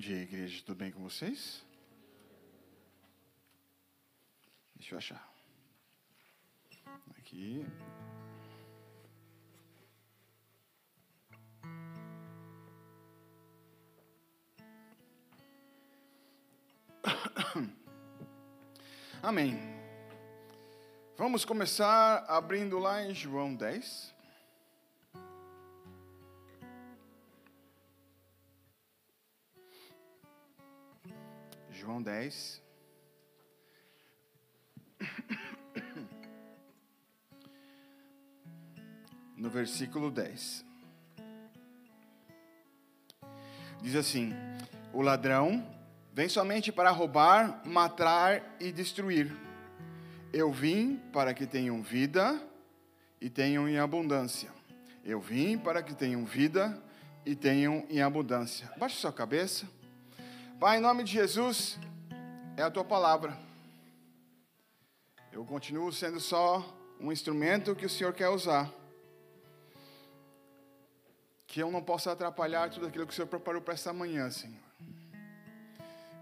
Dia, igreja. Tudo bem com vocês? Deixa eu achar. Aqui. Amém. Vamos começar abrindo lá em João 10. João 10. No versículo 10. Diz assim: O ladrão vem somente para roubar, matar e destruir. Eu vim para que tenham vida e tenham em abundância. Eu vim para que tenham vida e tenham em abundância. Baixe sua cabeça. Pai, em nome de Jesus, é a tua palavra. Eu continuo sendo só um instrumento que o Senhor quer usar. Que eu não possa atrapalhar tudo aquilo que o Senhor preparou para essa manhã, Senhor.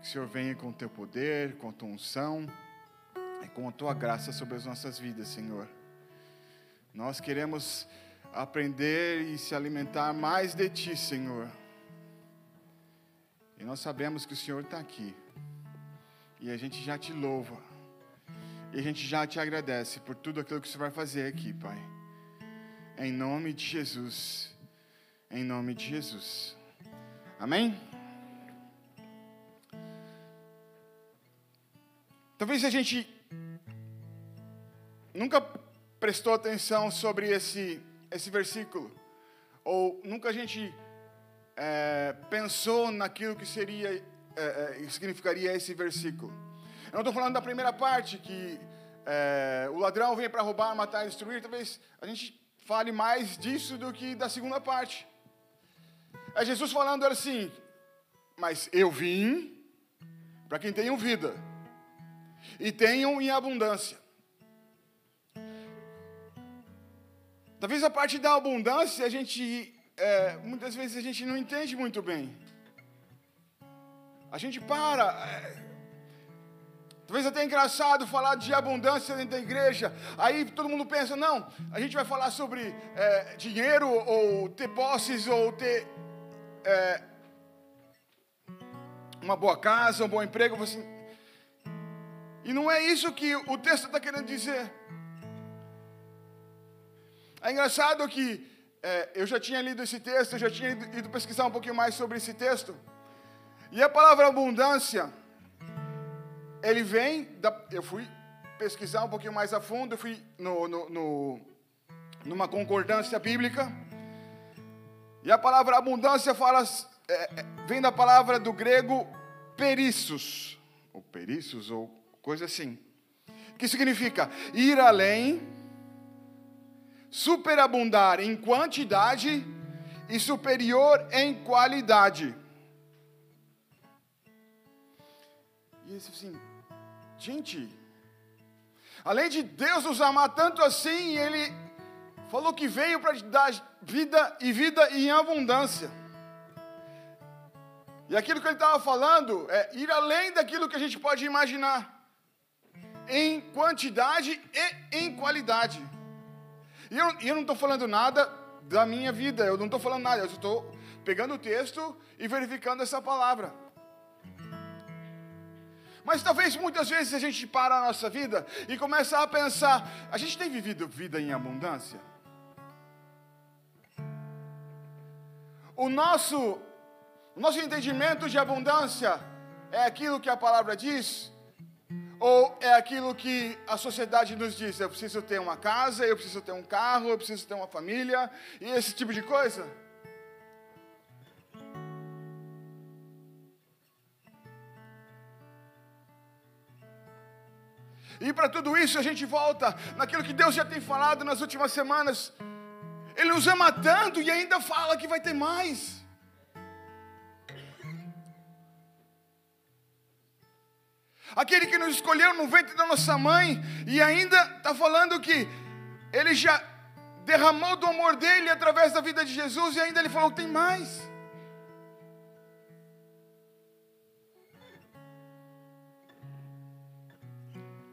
Que o Senhor venha com o teu poder, com a tua unção e com a tua graça sobre as nossas vidas, Senhor. Nós queremos aprender e se alimentar mais de ti, Senhor. E nós sabemos que o Senhor está aqui. E a gente já te louva. E a gente já te agradece por tudo aquilo que você vai fazer aqui, Pai. Em nome de Jesus. Em nome de Jesus. Amém? Talvez a gente nunca prestou atenção sobre esse, esse versículo. Ou nunca a gente é, pensou naquilo que seria, é, é, significaria esse versículo. Eu não estou falando da primeira parte, que é, o ladrão vem para roubar, matar e destruir. Talvez a gente fale mais disso do que da segunda parte. É Jesus falando assim, mas eu vim para quem tenham vida e tenham em abundância. Talvez a parte da abundância a gente é, muitas vezes a gente não entende muito bem. A gente para. É, talvez até é engraçado falar de abundância dentro da igreja. Aí todo mundo pensa, não, a gente vai falar sobre é, dinheiro, ou ter posses, ou ter é, uma boa casa, um bom emprego. Assim. E não é isso que o texto está querendo dizer. É engraçado que é, eu já tinha lido esse texto, eu já tinha ido, ido pesquisar um pouquinho mais sobre esse texto. E a palavra abundância, ele vem, da, eu fui pesquisar um pouquinho mais a fundo, eu fui no, no, no, numa concordância bíblica. E a palavra abundância fala, é, é, vem da palavra do grego perissos, ou perissos, ou coisa assim, que significa ir além superabundar em quantidade e superior em qualidade. E isso assim, gente, além de Deus nos amar tanto assim, Ele falou que veio para dar vida e vida em abundância. E aquilo que ele estava falando é ir além daquilo que a gente pode imaginar, em quantidade e em qualidade. E eu, eu não estou falando nada da minha vida, eu não estou falando nada, eu estou pegando o texto e verificando essa palavra. Mas talvez muitas vezes a gente para a nossa vida e começa a pensar: a gente tem vivido vida em abundância? O nosso, o nosso entendimento de abundância é aquilo que a palavra diz? Ou é aquilo que a sociedade nos diz: eu preciso ter uma casa, eu preciso ter um carro, eu preciso ter uma família, e esse tipo de coisa? E para tudo isso a gente volta naquilo que Deus já tem falado nas últimas semanas. Ele nos ama tanto e ainda fala que vai ter mais. aquele que nos escolheu no ventre da nossa mãe, e ainda está falando que ele já derramou do amor dele através da vida de Jesus, e ainda ele falou: tem mais.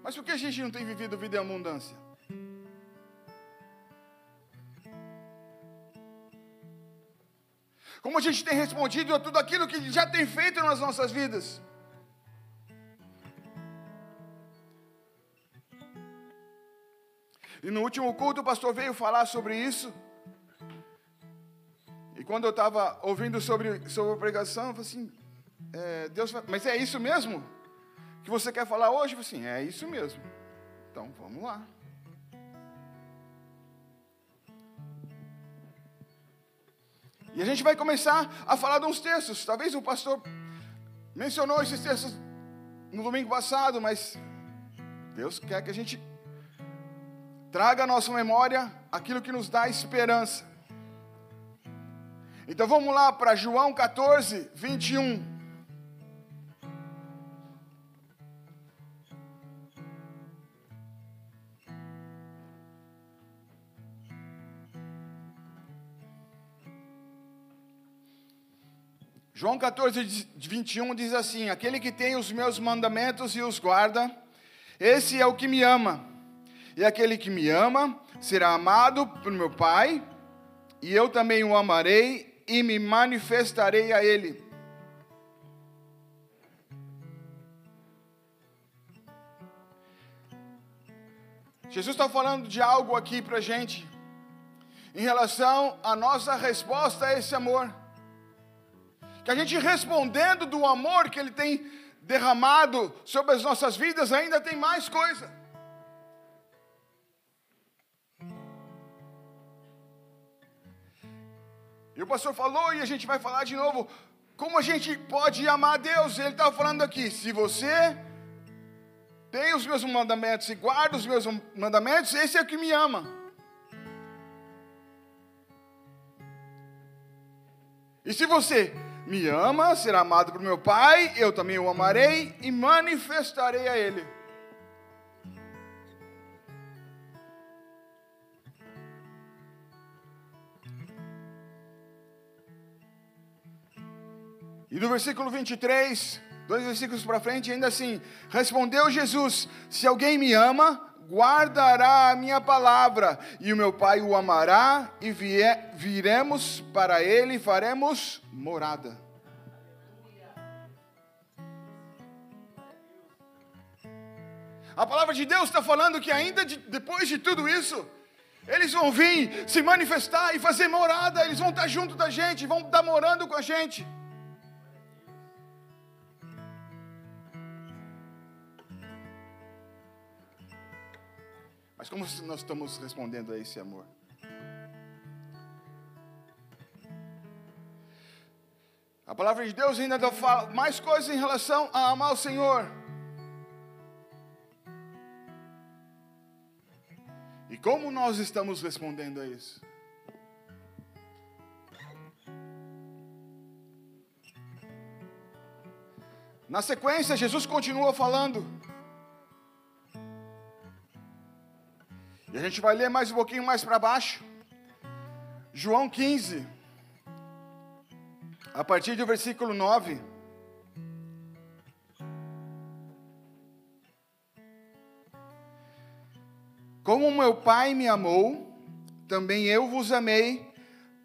Mas por que a gente não tem vivido vida em abundância? Como a gente tem respondido a tudo aquilo que já tem feito nas nossas vidas? E no último culto o pastor veio falar sobre isso. E quando eu estava ouvindo sobre, sobre a pregação, eu falei assim, é, Deus, mas é isso mesmo que você quer falar hoje? Eu falei assim, é isso mesmo. Então vamos lá. E a gente vai começar a falar de uns textos. Talvez o pastor mencionou esses textos no domingo passado, mas Deus quer que a gente traga à nossa memória aquilo que nos dá esperança. Então vamos lá para João 14, 21. João 14, 21 diz assim: Aquele que tem os meus mandamentos e os guarda, esse é o que me ama. E aquele que me ama será amado por meu Pai, e eu também o amarei e me manifestarei a ele. Jesus está falando de algo aqui para a gente, em relação à nossa resposta a esse amor. Que a gente respondendo do amor que Ele tem derramado sobre as nossas vidas, ainda tem mais coisa. E o pastor falou, e a gente vai falar de novo, como a gente pode amar a Deus. Ele estava falando aqui: se você tem os meus mandamentos e guarda os meus mandamentos, esse é o que me ama. E se você me ama, será amado por meu Pai, eu também o amarei e manifestarei a Ele. E no versículo 23, dois versículos para frente, ainda assim: Respondeu Jesus: Se alguém me ama, guardará a minha palavra, e o meu Pai o amará, e vier, viremos para ele e faremos morada. A palavra de Deus está falando que ainda de, depois de tudo isso, eles vão vir se manifestar e fazer morada, eles vão estar junto da gente, vão estar morando com a gente. Mas como nós estamos respondendo a esse amor? A palavra de Deus ainda fala mais coisas em relação a amar o Senhor. E como nós estamos respondendo a isso? Na sequência, Jesus continua falando. E a gente vai ler mais um pouquinho mais para baixo. João 15, a partir do versículo 9. Como meu Pai me amou, também eu vos amei,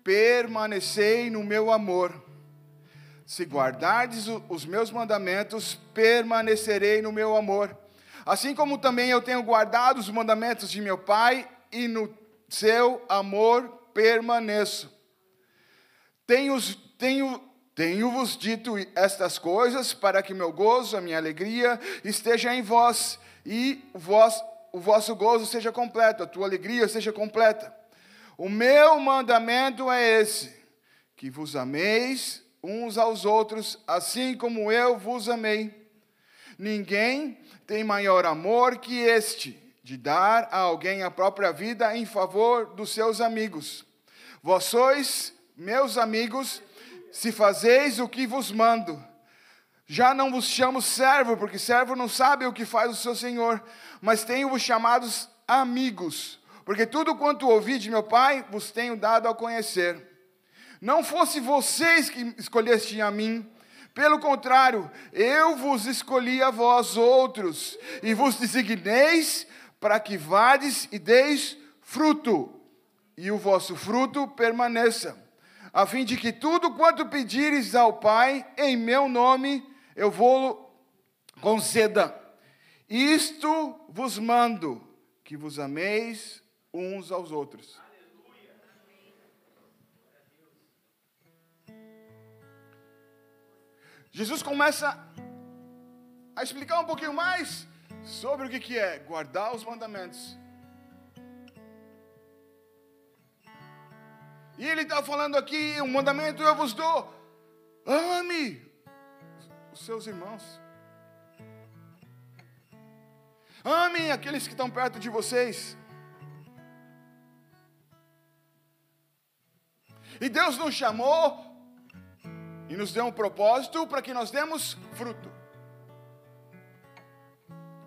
permanecei no meu amor. Se guardardes os meus mandamentos, permanecerei no meu amor Assim como também eu tenho guardado os mandamentos de meu Pai e no seu amor permaneço. Tenho-vos tenho, tenho dito estas coisas para que meu gozo, a minha alegria esteja em vós e o vosso gozo seja completo, a tua alegria seja completa. O meu mandamento é esse: que vos ameis uns aos outros, assim como eu vos amei. Ninguém tem maior amor que este, de dar a alguém a própria vida em favor dos seus amigos. Vós sois meus amigos, se fazeis o que vos mando. Já não vos chamo servo, porque servo não sabe o que faz o seu senhor, mas tenho-vos chamados amigos, porque tudo quanto ouvi de meu Pai vos tenho dado a conhecer. Não fosse vocês que escolhessem a mim, Pelo contrário, eu vos escolhi a vós outros, e vos designeis para que vades e deis fruto, e o vosso fruto permaneça, a fim de que tudo quanto pedires ao Pai, em meu nome, eu vou conceda. Isto vos mando, que vos ameis uns aos outros. Jesus começa a explicar um pouquinho mais sobre o que, que é guardar os mandamentos. E ele está falando aqui: um mandamento eu vos dou, ame os seus irmãos. Amem aqueles que estão perto de vocês. E Deus nos chamou e nos deu um propósito para que nós demos fruto.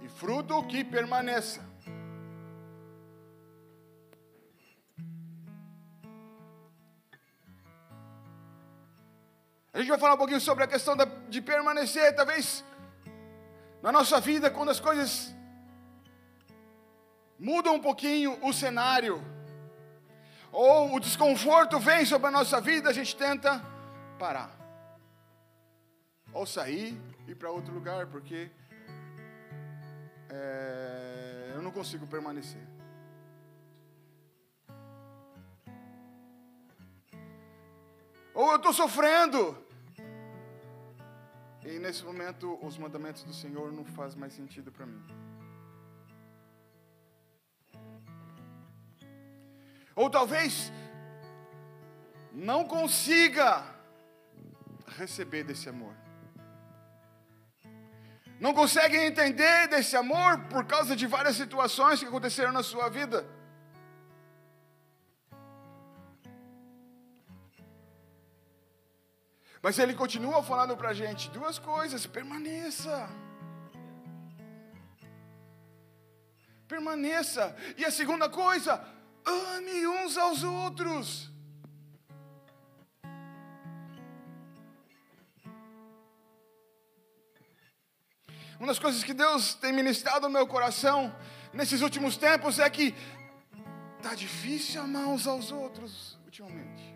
E fruto que permaneça. A gente vai falar um pouquinho sobre a questão de permanecer, talvez na nossa vida, quando as coisas mudam um pouquinho o cenário, ou o desconforto vem sobre a nossa vida, a gente tenta parar ou sair e ir para outro lugar, porque é, eu não consigo permanecer. Ou eu estou sofrendo. E nesse momento os mandamentos do Senhor não fazem mais sentido para mim. Ou talvez não consiga receber desse amor não conseguem entender desse amor por causa de várias situações que aconteceram na sua vida. Mas ele continua falando para a gente duas coisas: permaneça. Permaneça. E a segunda coisa, ame uns aos outros. Uma das coisas que Deus tem ministrado no meu coração nesses últimos tempos é que tá difícil amar uns aos outros ultimamente.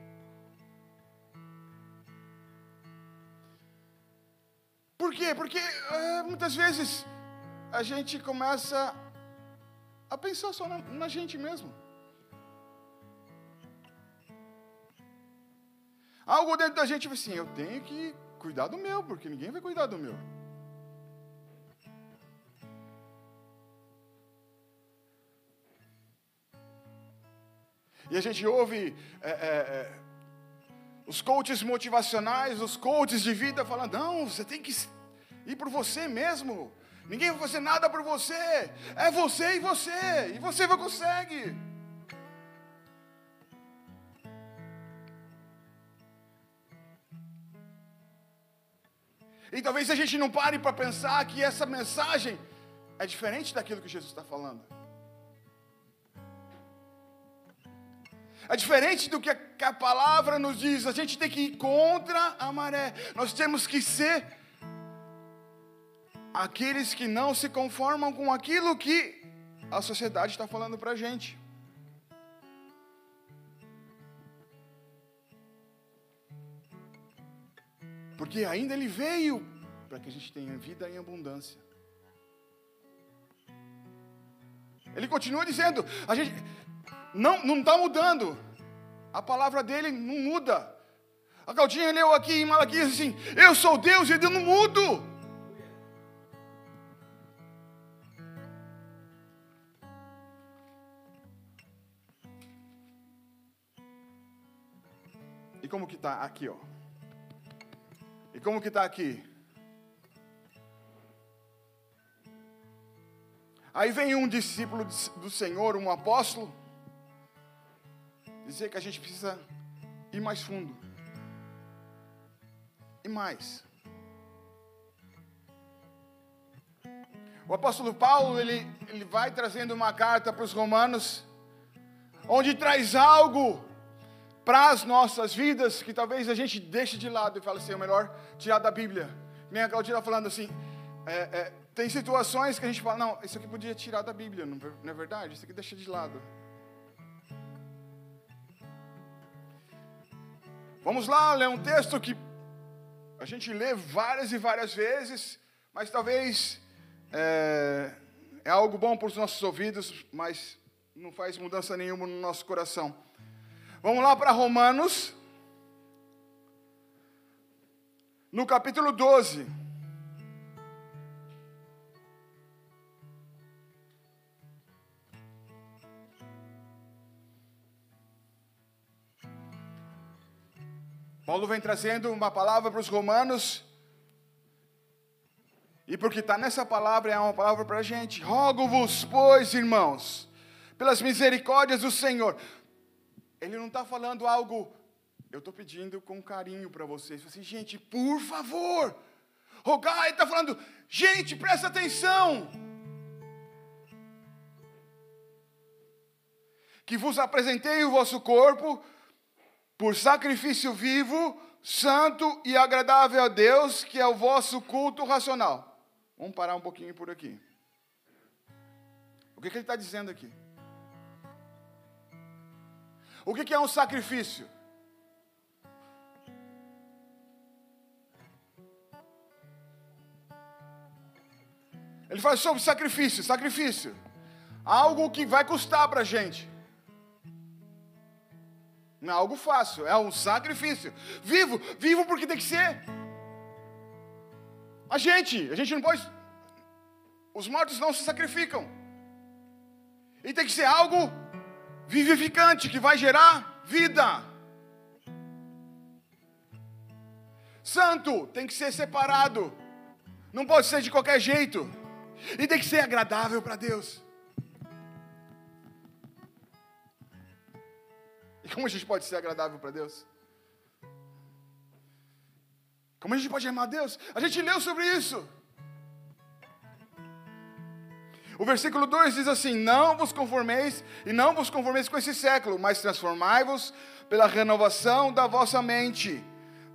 Por quê? Porque é, muitas vezes a gente começa a pensar só na, na gente mesmo. Algo dentro da gente assim, eu tenho que cuidar do meu, porque ninguém vai cuidar do meu. E a gente ouve é, é, é, os coaches motivacionais, os coaches de vida falando: não, você tem que ir por você mesmo. Ninguém vai fazer nada por você. É você e você. E você vai consegue. E talvez a gente não pare para pensar que essa mensagem é diferente daquilo que Jesus está falando. É diferente do que a, palavra nos diz. A gente tem que ir contra a maré. Nós temos que ser aqueles que não se conformam com aquilo que a sociedade está falando para a gente. Porque ainda Ele veio para que a gente tenha vida em abundância. Ele continua dizendo: a gente, não está mudando. A palavra dele não muda. A Claudinha leu aqui em Malaquias assim: Eu sou Deus e eu não mudo. E como que está aqui, ó? E como que está aqui? Aí vem um discípulo do Senhor, um apóstolo, dizer que a gente precisa ir mais fundo. E mais. O apóstolo Paulo, ele, ele vai trazendo uma carta para os romanos, onde traz algo para as nossas vidas que talvez a gente deixe de lado e fale assim, é melhor tirar da Bíblia. Nem a Claudina falando assim, é, é, tem situações que a gente fala, não, isso aqui podia tirar da Bíblia, não é verdade? Isso aqui deixa de lado. Vamos lá ler um texto que a gente lê várias e várias vezes, mas talvez é, é algo bom para os nossos ouvidos, mas não faz mudança nenhuma no nosso coração. Vamos lá para Romanos, no capítulo 12. Paulo vem trazendo uma palavra para os romanos, e porque está nessa palavra, é uma palavra para a gente. Rogo-vos, pois, irmãos, pelas misericórdias do Senhor. Ele não está falando algo, eu estou pedindo com carinho para vocês. Assim, gente, por favor, rogar, ele está falando, gente, presta atenção. Que vos apresentei o vosso corpo por sacrifício vivo, santo e agradável a Deus, que é o vosso culto racional. Vamos parar um pouquinho por aqui. O que, que ele está dizendo aqui? O que, que é um sacrifício? Ele fala sobre sacrifício, sacrifício. Algo que vai custar para a gente. Não é algo fácil, é um sacrifício. Vivo, vivo porque tem que ser. A gente, a gente não pode. Os mortos não se sacrificam. E tem que ser algo vivificante que vai gerar vida. Santo tem que ser separado. Não pode ser de qualquer jeito. E tem que ser agradável para Deus. E como a gente pode ser agradável para Deus? Como a gente pode amar Deus? A gente leu sobre isso. O versículo 2 diz assim: Não vos conformeis e não vos conformeis com esse século, mas transformai-vos pela renovação da vossa mente,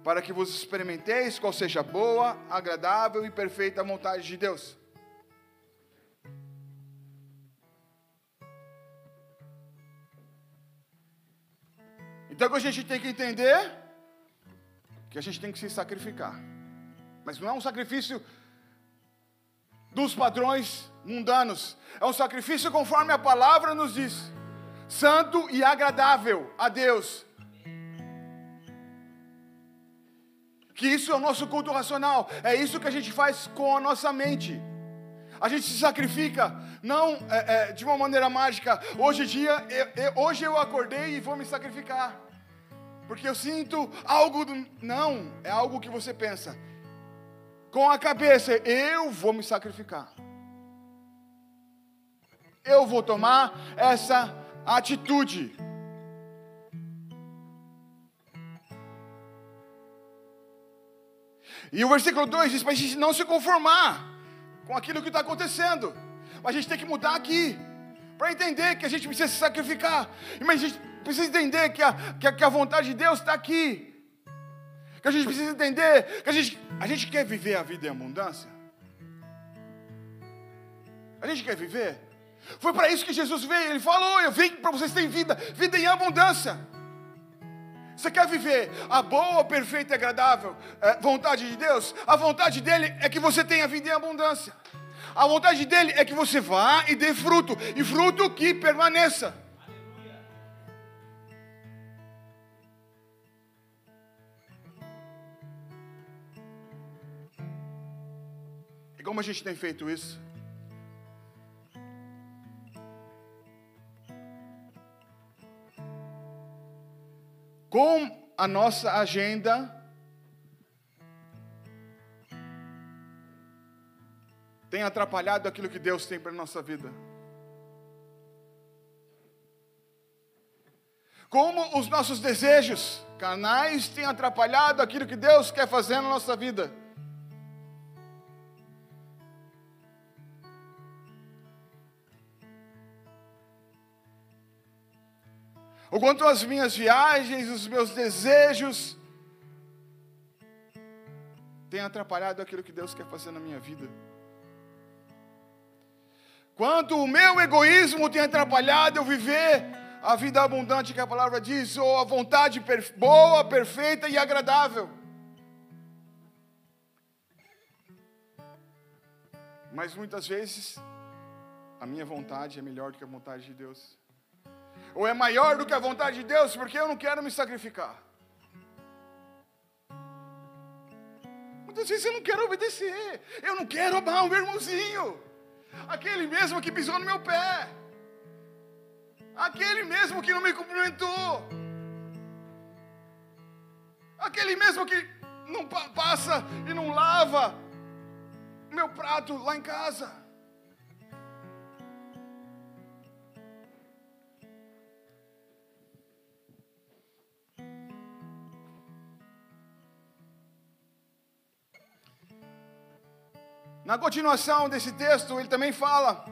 para que vos experimenteis qual seja a boa, agradável e perfeita vontade de Deus. Então a gente tem que entender que a gente tem que se sacrificar. Mas não é um sacrifício dos padrões mundanos. É um sacrifício conforme a palavra nos diz. Santo e agradável a Deus. Que isso é o nosso culto racional. É isso que a gente faz com a nossa mente. A gente se sacrifica, não é, é, de uma maneira mágica. Hoje dia, eu, eu, hoje eu acordei e vou me sacrificar porque eu sinto algo. Do... Não, é algo que você pensa. Com a cabeça, eu vou me sacrificar. Eu vou tomar essa atitude. E o versículo 2 diz para a gente não se conformar com aquilo que está acontecendo. Mas a gente tem que mudar aqui. Para entender que a gente precisa se sacrificar. Mas a gente precisa entender que a, que a, que a vontade de Deus está aqui. Que a gente precisa entender que a gente, a gente quer viver a vida em abundância. A gente quer viver. Foi para isso que Jesus veio. Ele falou: Eu vim para vocês terem vida, vida em abundância. Você quer viver a boa, perfeita e agradável é, vontade de Deus? A vontade dele é que você tenha vida em abundância. A vontade dele é que você vá e dê fruto, e fruto que permaneça. E como a gente tem feito isso? Com a nossa agenda tem atrapalhado aquilo que Deus tem para a nossa vida. Como os nossos desejos carnais têm atrapalhado aquilo que Deus quer fazer na nossa vida. Ou quanto às minhas viagens, os meus desejos, tem atrapalhado aquilo que Deus quer fazer na minha vida. Quanto o meu egoísmo tem atrapalhado eu viver a vida abundante que a palavra diz, ou a vontade boa, perfeita e agradável. Mas muitas vezes a minha vontade é melhor do que a vontade de Deus. Ou é maior do que a vontade de Deus, porque eu não quero me sacrificar. Muitas vezes eu não quero obedecer. Eu não quero amar o meu irmãozinho. Aquele mesmo que pisou no meu pé. Aquele mesmo que não me cumprimentou. Aquele mesmo que não passa e não lava meu prato lá em casa. Na continuação desse texto, ele também fala: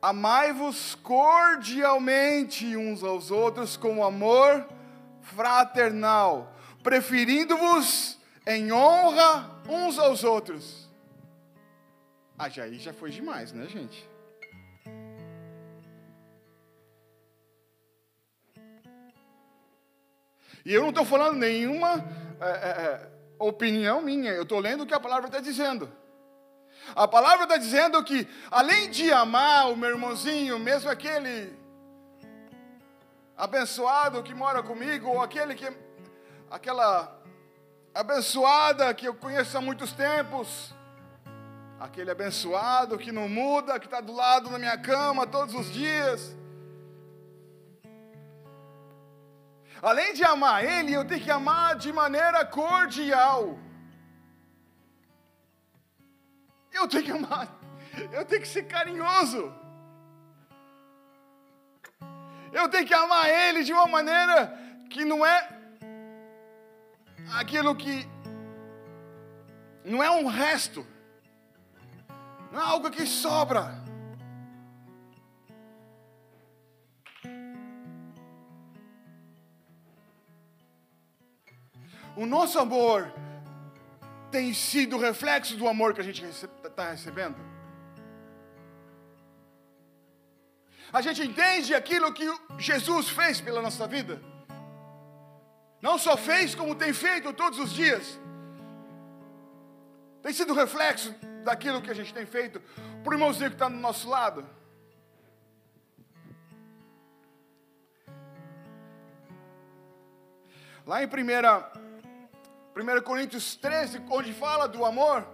Amai-vos cordialmente uns aos outros com amor fraternal, preferindo-vos em honra uns aos outros. Ah, já aí já foi demais, né, gente? E eu não estou falando nenhuma é, é, opinião minha, eu estou lendo o que a palavra está dizendo. A palavra está dizendo que, além de amar o meu irmãozinho, mesmo aquele abençoado que mora comigo, ou aquele que, aquela abençoada que eu conheço há muitos tempos, aquele abençoado que não muda, que está do lado da minha cama todos os dias. Além de amar ele, eu tenho que amar de maneira cordial. Eu tenho que amar, eu tenho que ser carinhoso. Eu tenho que amar ele de uma maneira que não é aquilo que não é um resto, não é algo que sobra. O nosso amor tem sido reflexo do amor que a gente está recebendo. A gente entende aquilo que Jesus fez pela nossa vida. Não só fez, como tem feito todos os dias. Tem sido reflexo daquilo que a gente tem feito para o irmãozinho que está do nosso lado. Lá em 1, 1 Coríntios 13, onde fala do amor,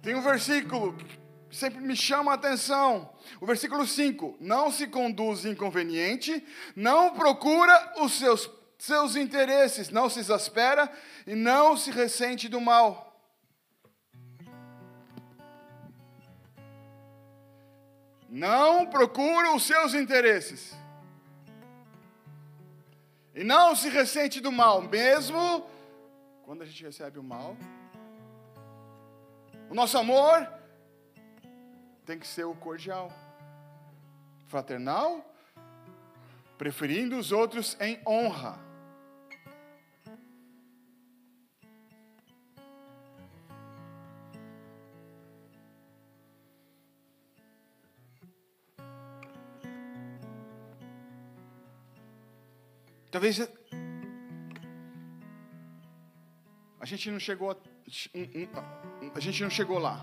tem um versículo sempre me chama a atenção. O versículo 5: Não se conduz inconveniente, não procura os seus, seus interesses, não se exaspera e não se ressente do mal. Não procura os seus interesses. E não se ressente do mal, mesmo quando a gente recebe o mal. O nosso amor tem que ser o cordial, fraternal, preferindo os outros em honra. Talvez a gente não chegou a, a gente não chegou lá.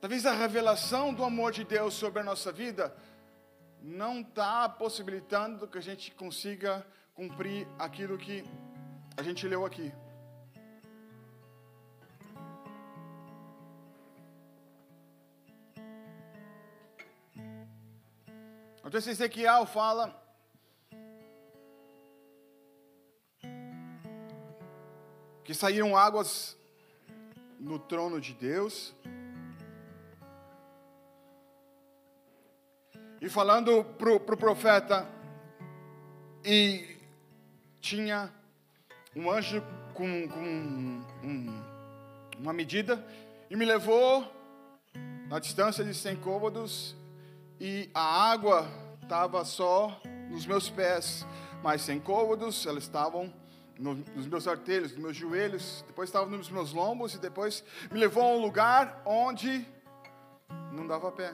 Talvez a revelação do amor de Deus sobre a nossa vida não está possibilitando que a gente consiga cumprir aquilo que a gente leu aqui. O texto Ezequiel fala que saíram águas no trono de Deus e falando para o pro profeta, e tinha um anjo com, com um, uma medida, e me levou na distância de 100 côvados e a água estava só nos meus pés, mas 100 côvados, elas estavam nos meus artelhos, nos meus joelhos, depois estava nos meus lombos e depois me levou a um lugar onde não dava pé.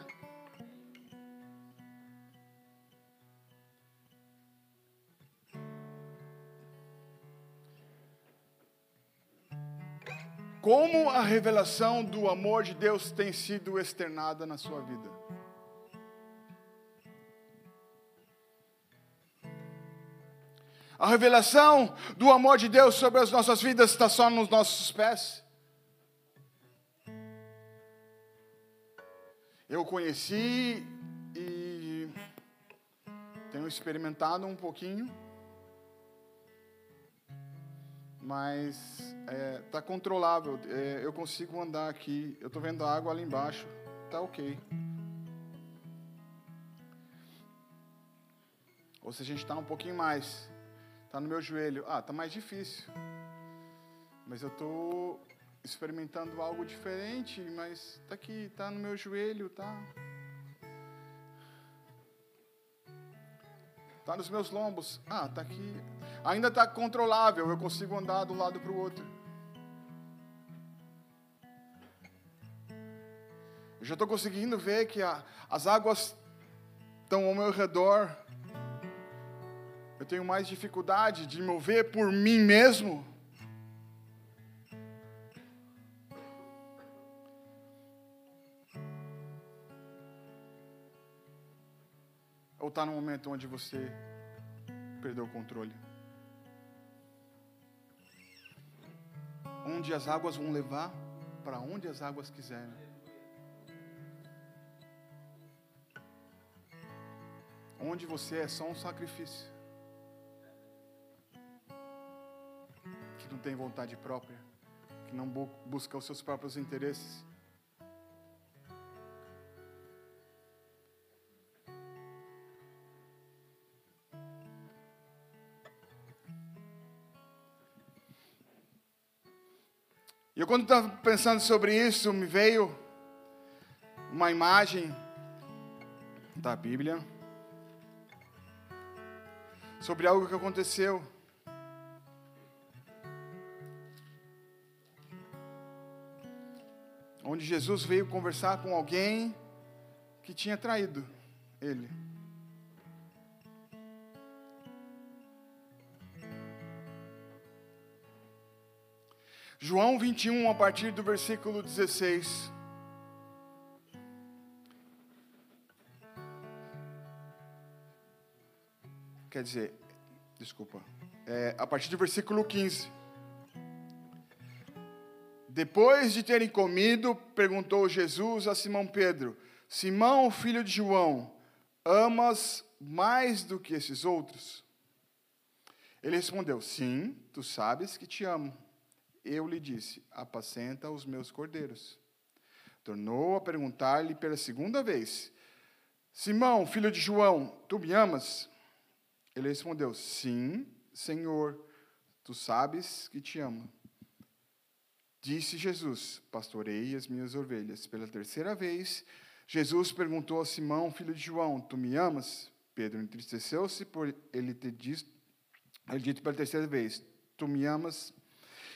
Como a revelação do amor de Deus tem sido externada na sua vida? A revelação do amor de Deus sobre as nossas vidas está só nos nossos pés. Eu conheci e tenho experimentado um pouquinho, mas está é, tá controlável. É, eu consigo andar aqui. Eu estou vendo a água ali embaixo. Tá ok. Ou se a gente está um pouquinho mais. Está no meu joelho. Ah, está mais difícil. Mas eu estou experimentando algo diferente, mas está aqui, está no meu joelho, tá? Está nos meus lombos. Ah, está aqui. Ainda está controlável, eu consigo andar de um lado para o outro. Eu já estou conseguindo ver que a, as águas estão ao meu redor eu tenho mais dificuldade de mover por mim mesmo. Ou está no momento onde você perdeu o controle? Onde as águas vão levar, para onde as águas quiserem. Onde você é só um sacrifício. Não tem vontade própria, que não busca os seus próprios interesses. E eu, quando estava pensando sobre isso, me veio uma imagem da Bíblia sobre algo que aconteceu onde Jesus veio conversar com alguém que tinha traído ele. João 21, a partir do versículo 16. Quer dizer, desculpa, é, a partir do versículo 15. Depois de terem comido, perguntou Jesus a Simão Pedro: Simão, filho de João, amas mais do que esses outros? Ele respondeu: Sim, tu sabes que te amo. Eu lhe disse: Apacenta os meus cordeiros. Tornou a perguntar-lhe pela segunda vez: Simão, filho de João, tu me amas? Ele respondeu: Sim, Senhor, tu sabes que te amo. Disse Jesus: Pastorei as minhas ovelhas. Pela terceira vez, Jesus perguntou a Simão, filho de João: Tu me amas? Pedro entristeceu-se por ele ter dito, ele dito pela terceira vez: Tu me amas?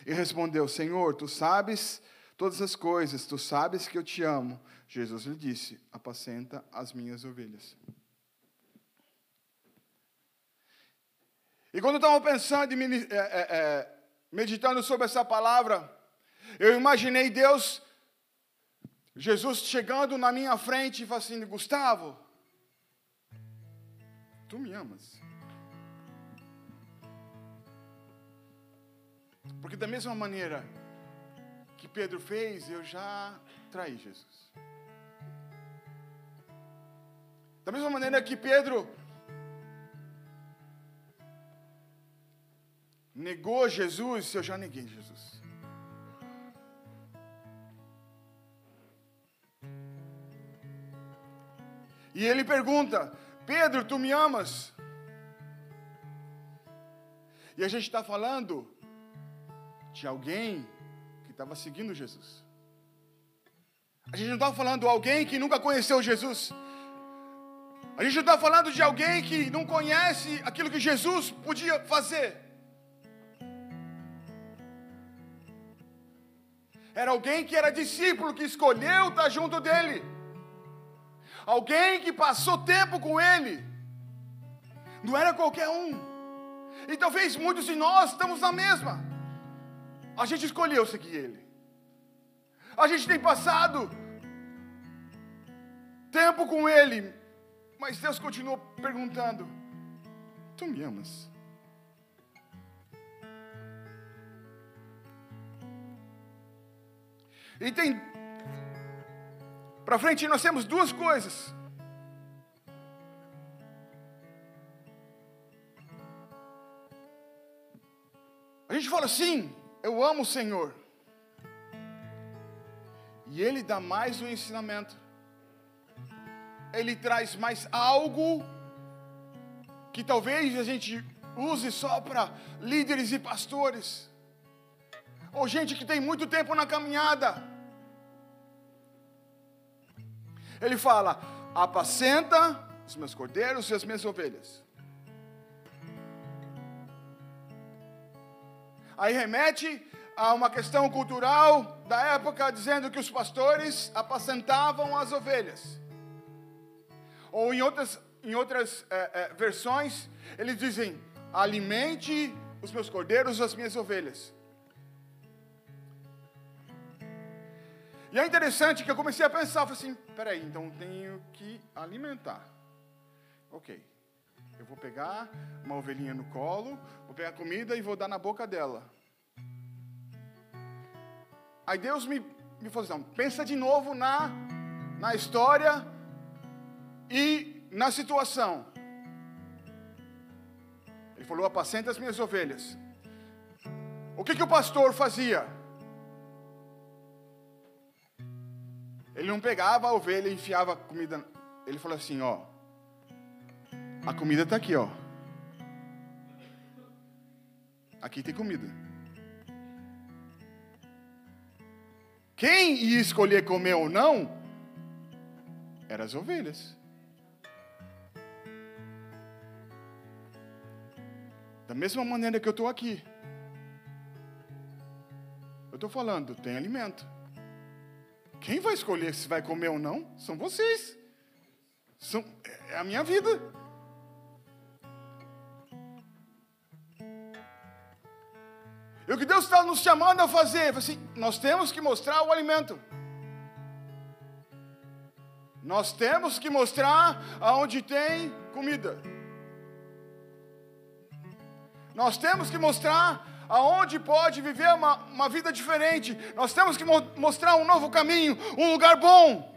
E respondeu: Senhor, tu sabes todas as coisas, tu sabes que eu te amo. Jesus lhe disse: Apacenta as minhas ovelhas. E quando eu estava pensando é, é, é, meditando sobre essa palavra, eu imaginei Deus, Jesus chegando na minha frente e falando assim: Gustavo, tu me amas. Porque da mesma maneira que Pedro fez, eu já traí Jesus. Da mesma maneira que Pedro negou Jesus, eu já neguei Jesus. E ele pergunta: Pedro, tu me amas? E a gente está falando de alguém que estava seguindo Jesus. A gente não está falando de alguém que nunca conheceu Jesus. A gente não está falando de alguém que não conhece aquilo que Jesus podia fazer. Era alguém que era discípulo, que escolheu estar junto dele. Alguém que passou tempo com ele. Não era qualquer um. E talvez muitos de nós estamos na mesma. A gente escolheu seguir ele. A gente tem passado tempo com ele, mas Deus continua perguntando: Tu me amas? E tem. Para frente nós temos duas coisas. A gente fala assim: Eu amo o Senhor. E Ele dá mais um ensinamento. Ele traz mais algo que talvez a gente use só para líderes e pastores, ou gente que tem muito tempo na caminhada. Ele fala: apacenta os meus cordeiros e as minhas ovelhas. Aí remete a uma questão cultural da época, dizendo que os pastores apacentavam as ovelhas. Ou em outras, em outras é, é, versões, eles dizem: alimente os meus cordeiros e as minhas ovelhas. E é interessante que eu comecei a pensar, falei assim, peraí, então tenho que alimentar. Ok, eu vou pegar uma ovelhinha no colo, vou pegar comida e vou dar na boca dela. Aí Deus me, me falou assim, pensa de novo na, na história e na situação. Ele falou, apacenta as minhas ovelhas. O que, que o pastor fazia? Ele não pegava a ovelha e enfiava a comida. Ele falou assim, ó. A comida está aqui, ó. Aqui tem comida. Quem ia escolher comer ou não eram as ovelhas. Da mesma maneira que eu estou aqui. Eu estou falando, tem alimento. Quem vai escolher se vai comer ou não? São vocês. São, é a minha vida. E o que Deus está nos chamando a fazer, assim, nós temos que mostrar o alimento. Nós temos que mostrar aonde tem comida. Nós temos que mostrar aonde pode viver uma, uma vida diferente. Nós temos que mo mostrar um novo caminho, um lugar bom.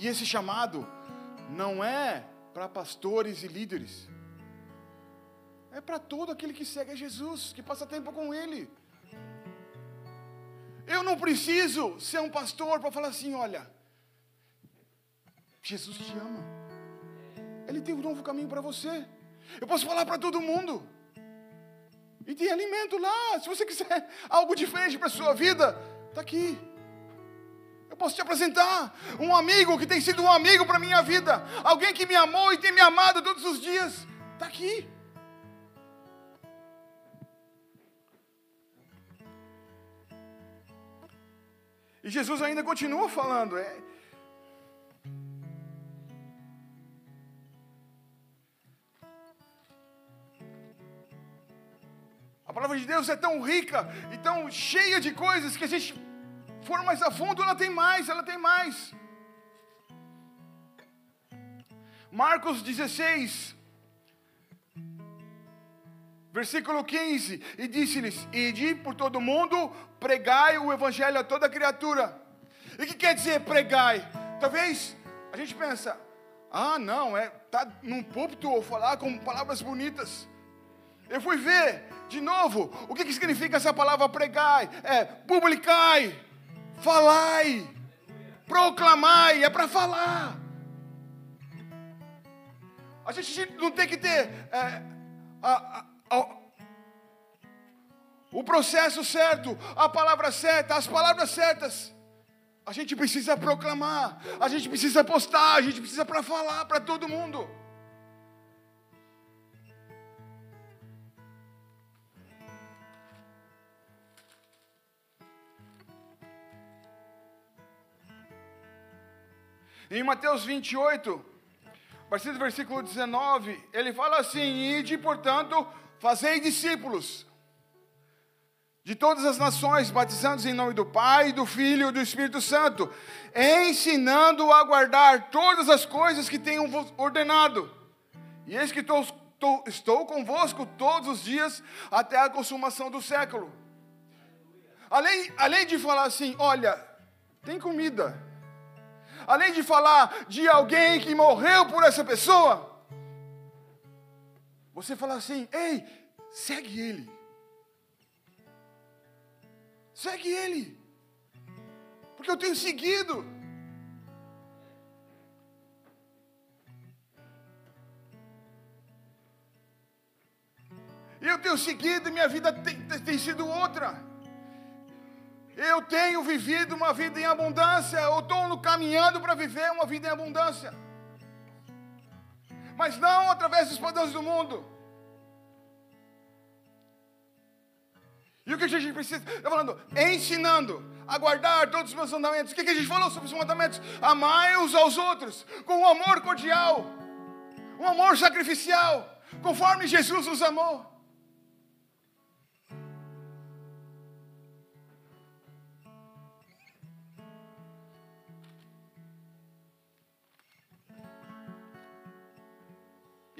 E esse chamado não é para pastores e líderes. É para todo aquele que segue a Jesus, que passa tempo com Ele. Eu não preciso ser um pastor para falar assim: olha, Jesus te ama. Ele tem um novo caminho para você. Eu posso falar para todo mundo. E tem alimento lá. Se você quiser algo diferente para a sua vida, está aqui. Eu posso te apresentar um amigo que tem sido um amigo para a minha vida. Alguém que me amou e tem me amado todos os dias. Está aqui. E Jesus ainda continua falando. É, A palavra de Deus é tão rica e tão cheia de coisas que a gente for mais a fundo, ela tem mais, ela tem mais. Marcos 16, versículo 15: E disse-lhes: Ide por todo mundo, pregai o evangelho a toda criatura. E o que quer dizer pregai? Talvez a gente pensa, ah, não, é tá num púlpito ou falar com palavras bonitas. Eu fui ver de novo o que, que significa essa palavra pregai, é publicai falai, proclamai, é para falar. A gente não tem que ter é, a, a, o processo certo, a palavra certa, as palavras certas. A gente precisa proclamar, a gente precisa postar, a gente precisa para falar para todo mundo. Em Mateus 28, a partir do versículo 19, ele fala assim: Ide, portanto, fazei discípulos de todas as nações, batizando-os em nome do Pai, do Filho e do Espírito Santo, ensinando a guardar todas as coisas que tenho ordenado. E eis que estou, estou, estou convosco todos os dias até a consumação do século. Além, além de falar assim, olha, tem comida além de falar de alguém que morreu por essa pessoa, você fala assim: ei, segue ele. Segue ele. Porque eu tenho seguido. Eu tenho seguido e minha vida tem, tem sido outra. Eu tenho vivido uma vida em abundância, eu estou caminhando para viver uma vida em abundância. Mas não através dos padrões do mundo. E o que a gente precisa? Está falando, ensinando a guardar todos os meus mandamentos. O que a gente falou sobre os mandamentos? Amai uns aos outros com um amor cordial, um amor sacrificial, conforme Jesus nos amou.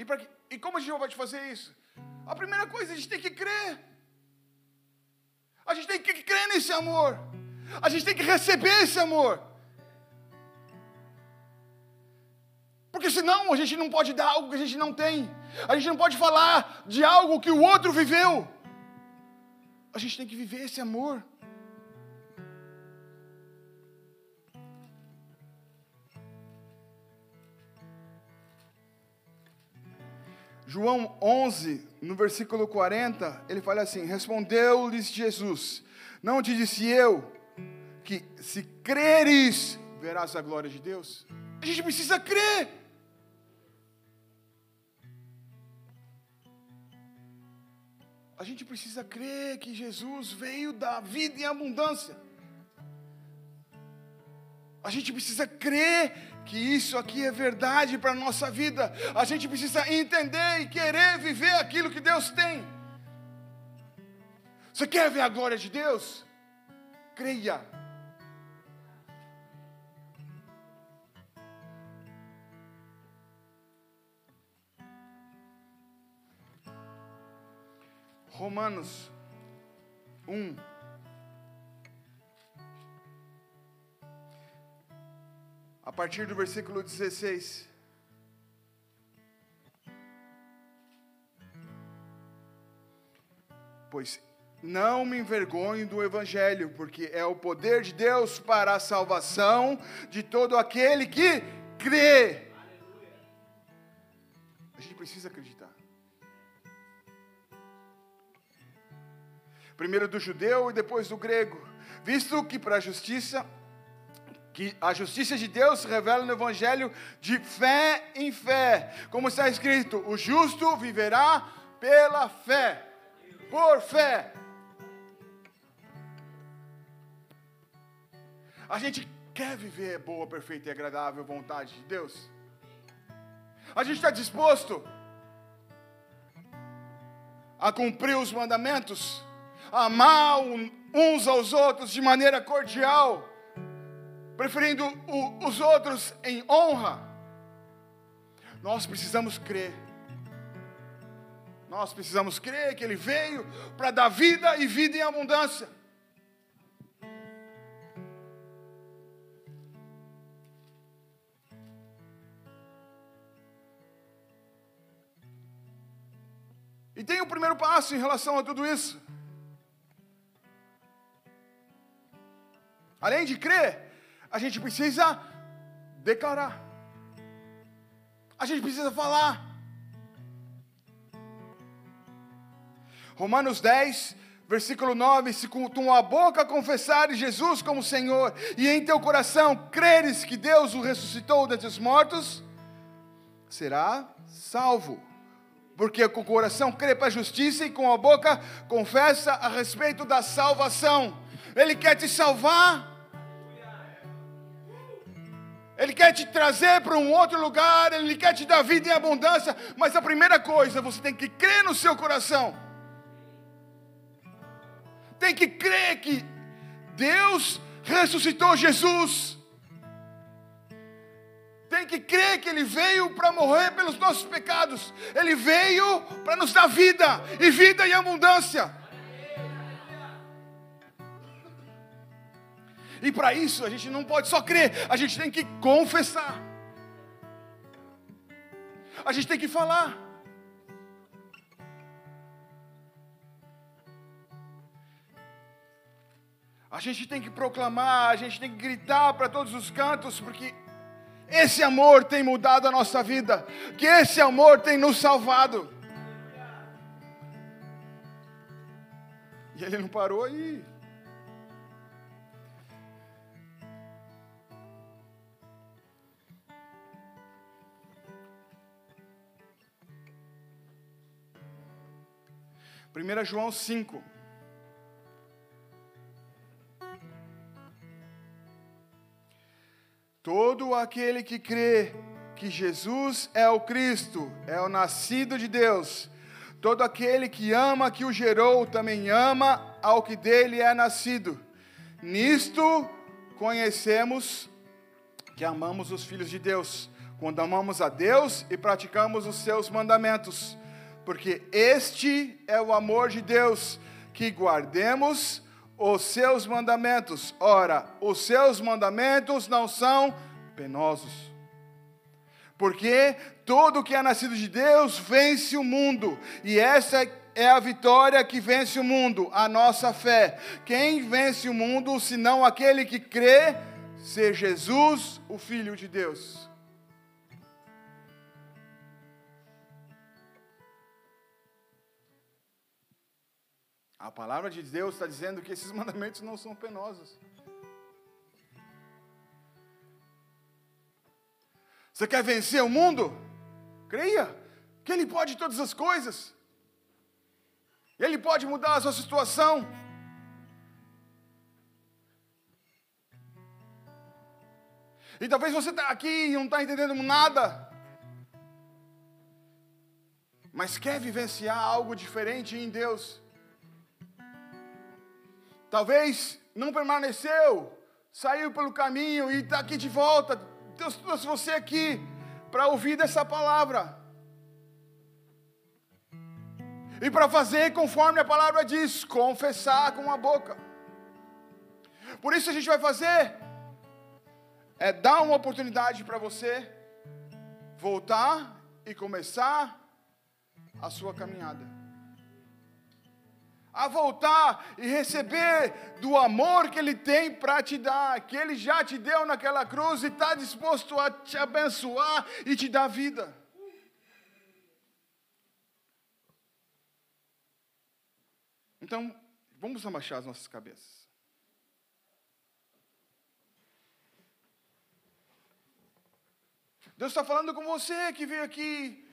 E, que, e como a gente vai fazer isso? A primeira coisa, a gente tem que crer. A gente tem que crer nesse amor. A gente tem que receber esse amor. Porque senão a gente não pode dar algo que a gente não tem. A gente não pode falar de algo que o outro viveu. A gente tem que viver esse amor. João 11, no versículo 40, ele fala assim: Respondeu-lhes Jesus: Não te disse eu que se creres, verás a glória de Deus? A gente precisa crer. A gente precisa crer que Jesus veio da vida em abundância. A gente precisa crer que isso aqui é verdade para a nossa vida. A gente precisa entender e querer viver aquilo que Deus tem. Você quer ver a glória de Deus? Creia. Romanos 1 a partir do versículo 16. Pois não me envergonho do Evangelho, porque é o poder de Deus para a salvação de todo aquele que crê. A gente precisa acreditar. Primeiro do judeu e depois do grego, visto que para a justiça que a justiça de Deus se revela no Evangelho de fé em fé. Como está escrito: o justo viverá pela fé. Por fé. A gente quer viver boa, perfeita e agradável vontade de Deus. A gente está disposto a cumprir os mandamentos, a amar uns aos outros de maneira cordial preferindo o, os outros em honra. Nós precisamos crer. Nós precisamos crer que Ele veio para dar vida e vida em abundância. E tem o primeiro passo em relação a tudo isso. Além de crer, a gente precisa declarar. A gente precisa falar. Romanos 10, versículo 9: Se com tua boca confessares Jesus como Senhor, e em teu coração creres que Deus o ressuscitou dentre os mortos, será salvo. Porque com o coração crê para a justiça e com a boca confessa a respeito da salvação. Ele quer te salvar. Ele quer te trazer para um outro lugar, Ele quer te dar vida em abundância, mas a primeira coisa, você tem que crer no seu coração. Tem que crer que Deus ressuscitou Jesus. Tem que crer que Ele veio para morrer pelos nossos pecados. Ele veio para nos dar vida, e vida em abundância. E para isso a gente não pode só crer, a gente tem que confessar. A gente tem que falar. A gente tem que proclamar, a gente tem que gritar para todos os cantos, porque esse amor tem mudado a nossa vida, que esse amor tem nos salvado. E ele não parou aí. Primeira João 5. Todo aquele que crê que Jesus é o Cristo, é o nascido de Deus. Todo aquele que ama que o gerou, também ama ao que dele é nascido. Nisto conhecemos que amamos os filhos de Deus, quando amamos a Deus e praticamos os seus mandamentos. Porque este é o amor de Deus, que guardemos os seus mandamentos. Ora, os seus mandamentos não são penosos. Porque todo que é nascido de Deus vence o mundo, e essa é a vitória que vence o mundo, a nossa fé. Quem vence o mundo, senão aquele que crê ser Jesus, o Filho de Deus? A palavra de Deus está dizendo que esses mandamentos não são penosos. Você quer vencer o mundo? Creia que Ele pode todas as coisas. Ele pode mudar a sua situação. E talvez você está aqui e não está entendendo nada. Mas quer vivenciar algo diferente em Deus. Talvez não permaneceu, saiu pelo caminho e está aqui de volta. Deus trouxe você aqui para ouvir dessa palavra. E para fazer conforme a palavra diz, confessar com a boca. Por isso a gente vai fazer é dar uma oportunidade para você voltar e começar a sua caminhada a voltar e receber do amor que Ele tem para te dar, que Ele já te deu naquela cruz e está disposto a te abençoar e te dar vida. Então, vamos abaixar as nossas cabeças. Deus está falando com você que veio aqui